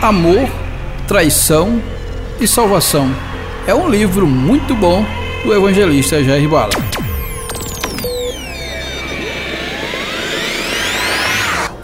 Amor, Traição e Salvação. É um livro muito bom do evangelista Jair Bala.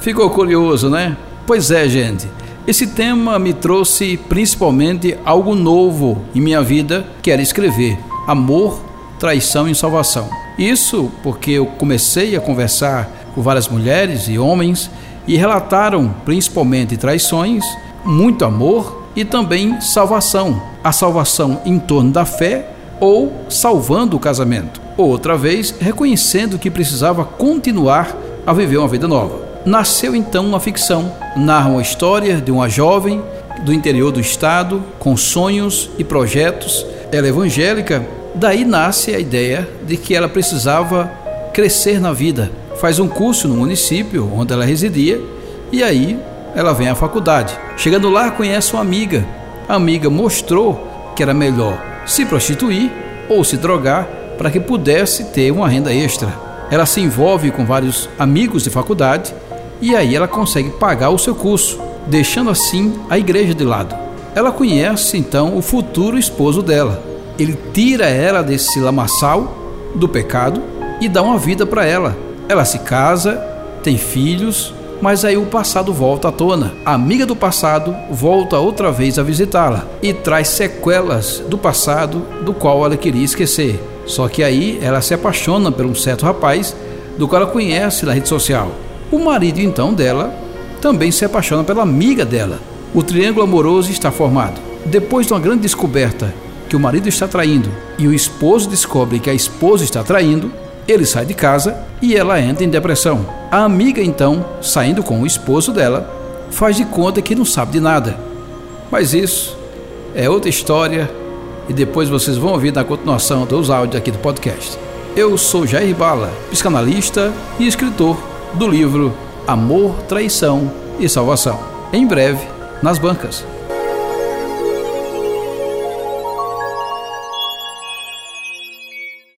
Ficou curioso, né? Pois é, gente. Esse tema me trouxe principalmente algo novo em minha vida, que era escrever amor, traição e salvação. Isso porque eu comecei a conversar com várias mulheres e homens e relataram principalmente traições, muito amor e também salvação. A salvação em torno da fé ou salvando o casamento. Outra vez, reconhecendo que precisava continuar a viver uma vida nova. Nasceu então uma ficção. Narra uma história de uma jovem do interior do estado com sonhos e projetos. Ela é evangélica, daí nasce a ideia de que ela precisava crescer na vida. Faz um curso no município onde ela residia e aí ela vem à faculdade. Chegando lá, conhece uma amiga. A amiga mostrou que era melhor se prostituir ou se drogar para que pudesse ter uma renda extra. Ela se envolve com vários amigos de faculdade e aí ela consegue pagar o seu curso, deixando assim a igreja de lado. Ela conhece então o futuro esposo dela. Ele tira ela desse lamaçal do pecado e dá uma vida para ela. Ela se casa, tem filhos, mas aí o passado volta à tona. A amiga do passado volta outra vez a visitá-la e traz sequelas do passado do qual ela queria esquecer. Só que aí ela se apaixona por um certo rapaz do qual ela conhece na rede social. O marido então dela também se apaixona pela amiga dela. O triângulo amoroso está formado. Depois de uma grande descoberta que o marido está traindo e o esposo descobre que a esposa está traindo, ele sai de casa e ela entra em depressão. A amiga, então, saindo com o esposo dela, faz de conta que não sabe de nada. Mas isso é outra história e depois vocês vão ouvir na continuação dos áudios aqui do podcast. Eu sou Jair Bala, psicanalista e escritor do livro Amor, Traição e Salvação. Em breve, nas bancas.